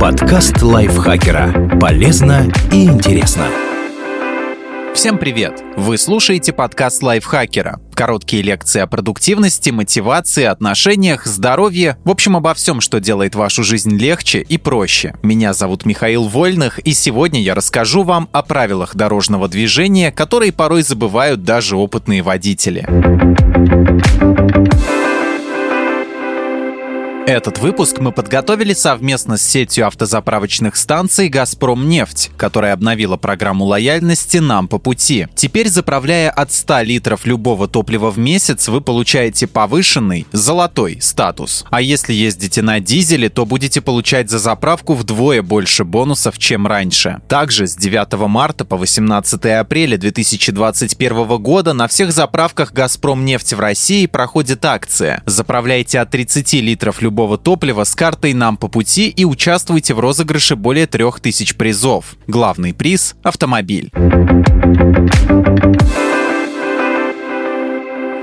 Подкаст лайфхакера. Полезно и интересно. Всем привет! Вы слушаете подкаст лайфхакера. Короткие лекции о продуктивности, мотивации, отношениях, здоровье, в общем, обо всем, что делает вашу жизнь легче и проще. Меня зовут Михаил Вольных, и сегодня я расскажу вам о правилах дорожного движения, которые порой забывают даже опытные водители. Этот выпуск мы подготовили совместно с сетью автозаправочных станций «Газпром нефть», которая обновила программу лояльности «Нам по пути». Теперь, заправляя от 100 литров любого топлива в месяц, вы получаете повышенный, золотой статус. А если ездите на дизеле, то будете получать за заправку вдвое больше бонусов, чем раньше. Также с 9 марта по 18 апреля 2021 года на всех заправках «Газпром нефть» в России проходит акция. Заправляйте от 30 литров любого любого топлива с картой «Нам по пути» и участвуйте в розыгрыше более 3000 призов. Главный приз – автомобиль.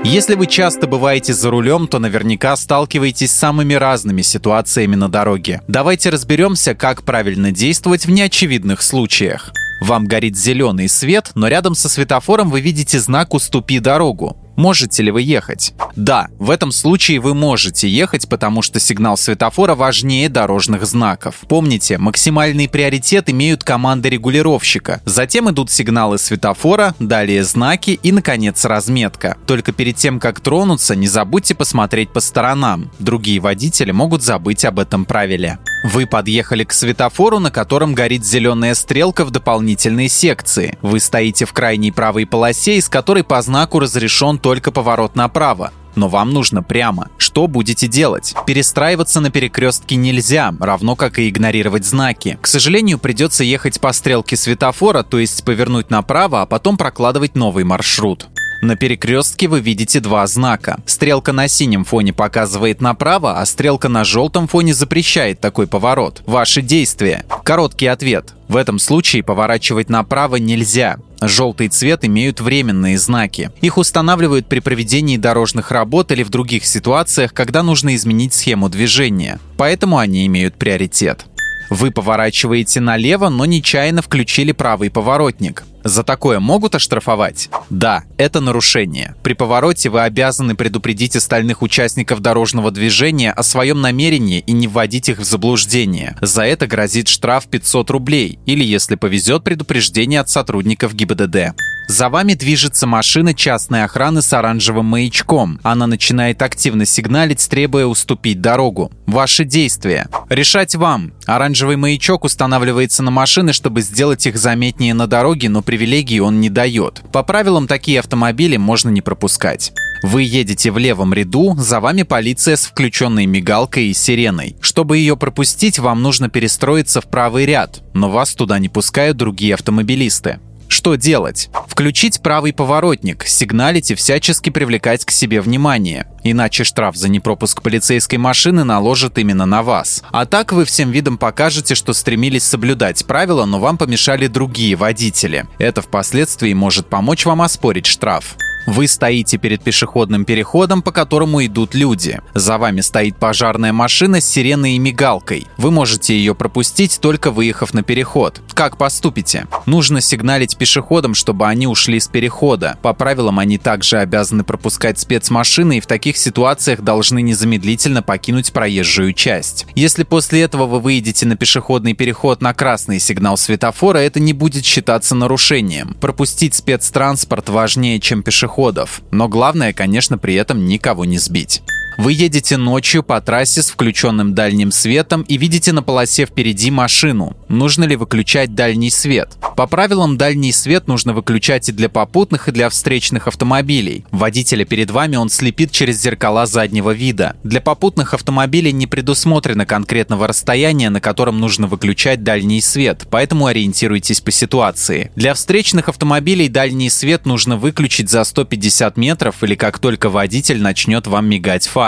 Если вы часто бываете за рулем, то наверняка сталкиваетесь с самыми разными ситуациями на дороге. Давайте разберемся, как правильно действовать в неочевидных случаях. Вам горит зеленый свет, но рядом со светофором вы видите знак «Уступи дорогу». Можете ли вы ехать? Да, в этом случае вы можете ехать, потому что сигнал светофора важнее дорожных знаков. Помните, максимальный приоритет имеют команды регулировщика. Затем идут сигналы светофора, далее знаки и, наконец, разметка. Только перед тем, как тронуться, не забудьте посмотреть по сторонам. Другие водители могут забыть об этом правиле. Вы подъехали к светофору, на котором горит зеленая стрелка в дополнительной секции. Вы стоите в крайней правой полосе, из которой по знаку разрешен только поворот направо. Но вам нужно прямо. Что будете делать? Перестраиваться на перекрестке нельзя, равно как и игнорировать знаки. К сожалению, придется ехать по стрелке светофора, то есть повернуть направо, а потом прокладывать новый маршрут. На перекрестке вы видите два знака. Стрелка на синем фоне показывает направо, а стрелка на желтом фоне запрещает такой поворот. Ваши действия. Короткий ответ. В этом случае поворачивать направо нельзя. Желтый цвет имеют временные знаки. Их устанавливают при проведении дорожных работ или в других ситуациях, когда нужно изменить схему движения. Поэтому они имеют приоритет. Вы поворачиваете налево, но нечаянно включили правый поворотник. За такое могут оштрафовать? Да, это нарушение. При повороте вы обязаны предупредить остальных участников дорожного движения о своем намерении и не вводить их в заблуждение. За это грозит штраф 500 рублей или, если повезет, предупреждение от сотрудников ГИБДД. За вами движется машина частной охраны с оранжевым маячком. Она начинает активно сигналить, требуя уступить дорогу. Ваши действия. Решать вам. Оранжевый маячок устанавливается на машины, чтобы сделать их заметнее на дороге, но привилегий он не дает. По правилам, такие автомобили можно не пропускать. Вы едете в левом ряду, за вами полиция с включенной мигалкой и сиреной. Чтобы ее пропустить, вам нужно перестроиться в правый ряд, но вас туда не пускают другие автомобилисты. Что делать? Включить правый поворотник, сигналить и всячески привлекать к себе внимание. Иначе штраф за непропуск полицейской машины наложат именно на вас. А так вы всем видом покажете, что стремились соблюдать правила, но вам помешали другие водители. Это впоследствии может помочь вам оспорить штраф. Вы стоите перед пешеходным переходом, по которому идут люди. За вами стоит пожарная машина с сиреной и мигалкой. Вы можете ее пропустить, только выехав на переход. Как поступите? Нужно сигналить пешеходам, чтобы они ушли с перехода. По правилам, они также обязаны пропускать спецмашины и в таких ситуациях должны незамедлительно покинуть проезжую часть. Если после этого вы выйдете на пешеходный переход на красный сигнал светофора, это не будет считаться нарушением. Пропустить спецтранспорт важнее, чем пешеход пешеходов. Но главное, конечно, при этом никого не сбить. Вы едете ночью по трассе с включенным дальним светом и видите на полосе впереди машину. Нужно ли выключать дальний свет? По правилам, дальний свет нужно выключать и для попутных, и для встречных автомобилей. Водителя перед вами он слепит через зеркала заднего вида. Для попутных автомобилей не предусмотрено конкретного расстояния, на котором нужно выключать дальний свет, поэтому ориентируйтесь по ситуации. Для встречных автомобилей дальний свет нужно выключить за 150 метров или как только водитель начнет вам мигать фарами.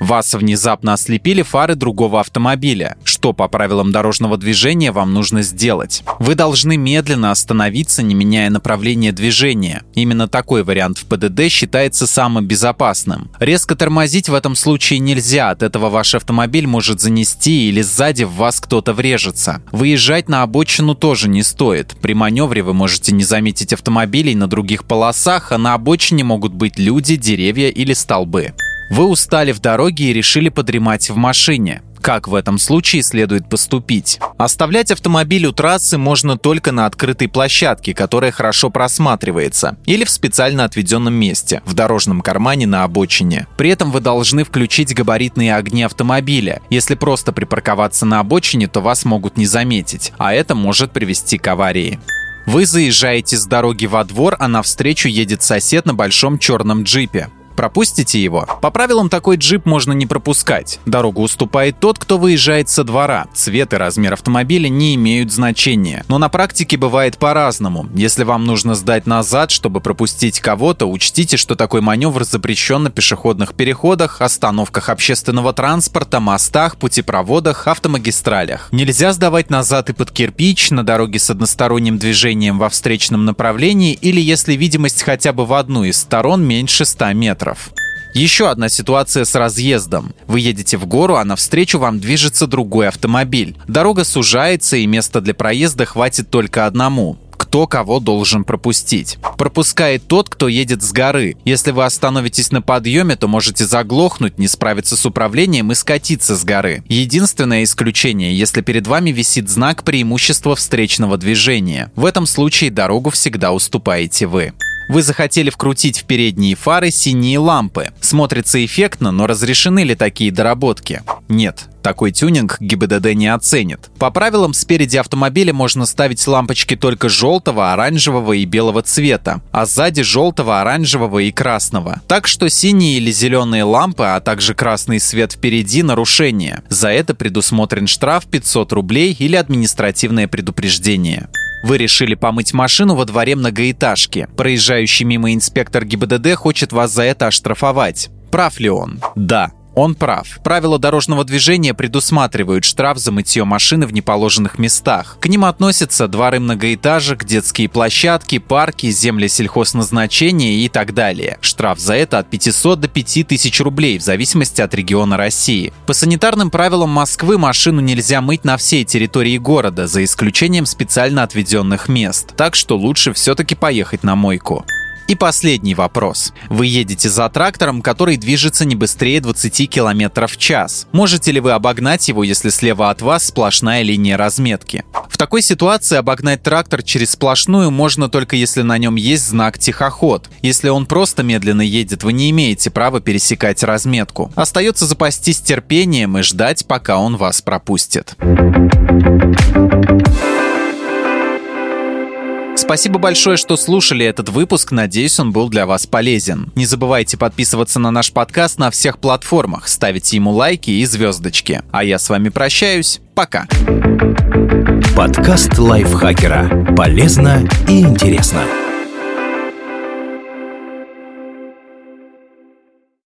Вас внезапно ослепили фары другого автомобиля. Что по правилам дорожного движения вам нужно сделать? Вы должны медленно остановиться, не меняя направление движения. Именно такой вариант в ПДД считается самым безопасным. Резко тормозить в этом случае нельзя, от этого ваш автомобиль может занести или сзади в вас кто-то врежется. Выезжать на обочину тоже не стоит. При маневре вы можете не заметить автомобилей на других полосах, а на обочине могут быть люди, деревья или столбы. Вы устали в дороге и решили подремать в машине. Как в этом случае следует поступить? Оставлять автомобиль у трассы можно только на открытой площадке, которая хорошо просматривается, или в специально отведенном месте, в дорожном кармане на обочине. При этом вы должны включить габаритные огни автомобиля. Если просто припарковаться на обочине, то вас могут не заметить, а это может привести к аварии. Вы заезжаете с дороги во двор, а навстречу едет сосед на большом черном джипе. Пропустите его. По правилам такой джип можно не пропускать. Дорогу уступает тот, кто выезжает со двора. Цвет и размер автомобиля не имеют значения. Но на практике бывает по-разному. Если вам нужно сдать назад, чтобы пропустить кого-то, учтите, что такой маневр запрещен на пешеходных переходах, остановках общественного транспорта, мостах, путепроводах, автомагистралях. Нельзя сдавать назад и под кирпич, на дороге с односторонним движением во встречном направлении или если видимость хотя бы в одну из сторон меньше 100 метров метров. Еще одна ситуация с разъездом. Вы едете в гору, а навстречу вам движется другой автомобиль. Дорога сужается, и места для проезда хватит только одному кто кого должен пропустить. Пропускает тот, кто едет с горы. Если вы остановитесь на подъеме, то можете заглохнуть, не справиться с управлением и скатиться с горы. Единственное исключение, если перед вами висит знак преимущества встречного движения. В этом случае дорогу всегда уступаете вы. Вы захотели вкрутить в передние фары синие лампы. Смотрится эффектно, но разрешены ли такие доработки? Нет, такой тюнинг ГИБДД не оценит. По правилам, спереди автомобиля можно ставить лампочки только желтого, оранжевого и белого цвета, а сзади желтого, оранжевого и красного. Так что синие или зеленые лампы, а также красный свет впереди – нарушение. За это предусмотрен штраф 500 рублей или административное предупреждение. Вы решили помыть машину во дворе многоэтажки. Проезжающий мимо инспектор ГИБДД хочет вас за это оштрафовать. Прав ли он? Да. Он прав. Правила дорожного движения предусматривают штраф за мытье машины в неположенных местах. К ним относятся дворы многоэтажек, детские площадки, парки, земли сельхозназначения и так далее. Штраф за это от 500 до 5000 рублей в зависимости от региона России. По санитарным правилам Москвы машину нельзя мыть на всей территории города, за исключением специально отведенных мест. Так что лучше все-таки поехать на мойку. И последний вопрос. Вы едете за трактором, который движется не быстрее 20 км в час. Можете ли вы обогнать его, если слева от вас сплошная линия разметки? В такой ситуации обогнать трактор через сплошную можно только если на нем есть знак «Тихоход». Если он просто медленно едет, вы не имеете права пересекать разметку. Остается запастись терпением и ждать, пока он вас пропустит. Спасибо большое, что слушали этот выпуск. Надеюсь, он был для вас полезен. Не забывайте подписываться на наш подкаст на всех платформах, ставить ему лайки и звездочки. А я с вами прощаюсь. Пока. Подкаст лайфхакера. Полезно и интересно.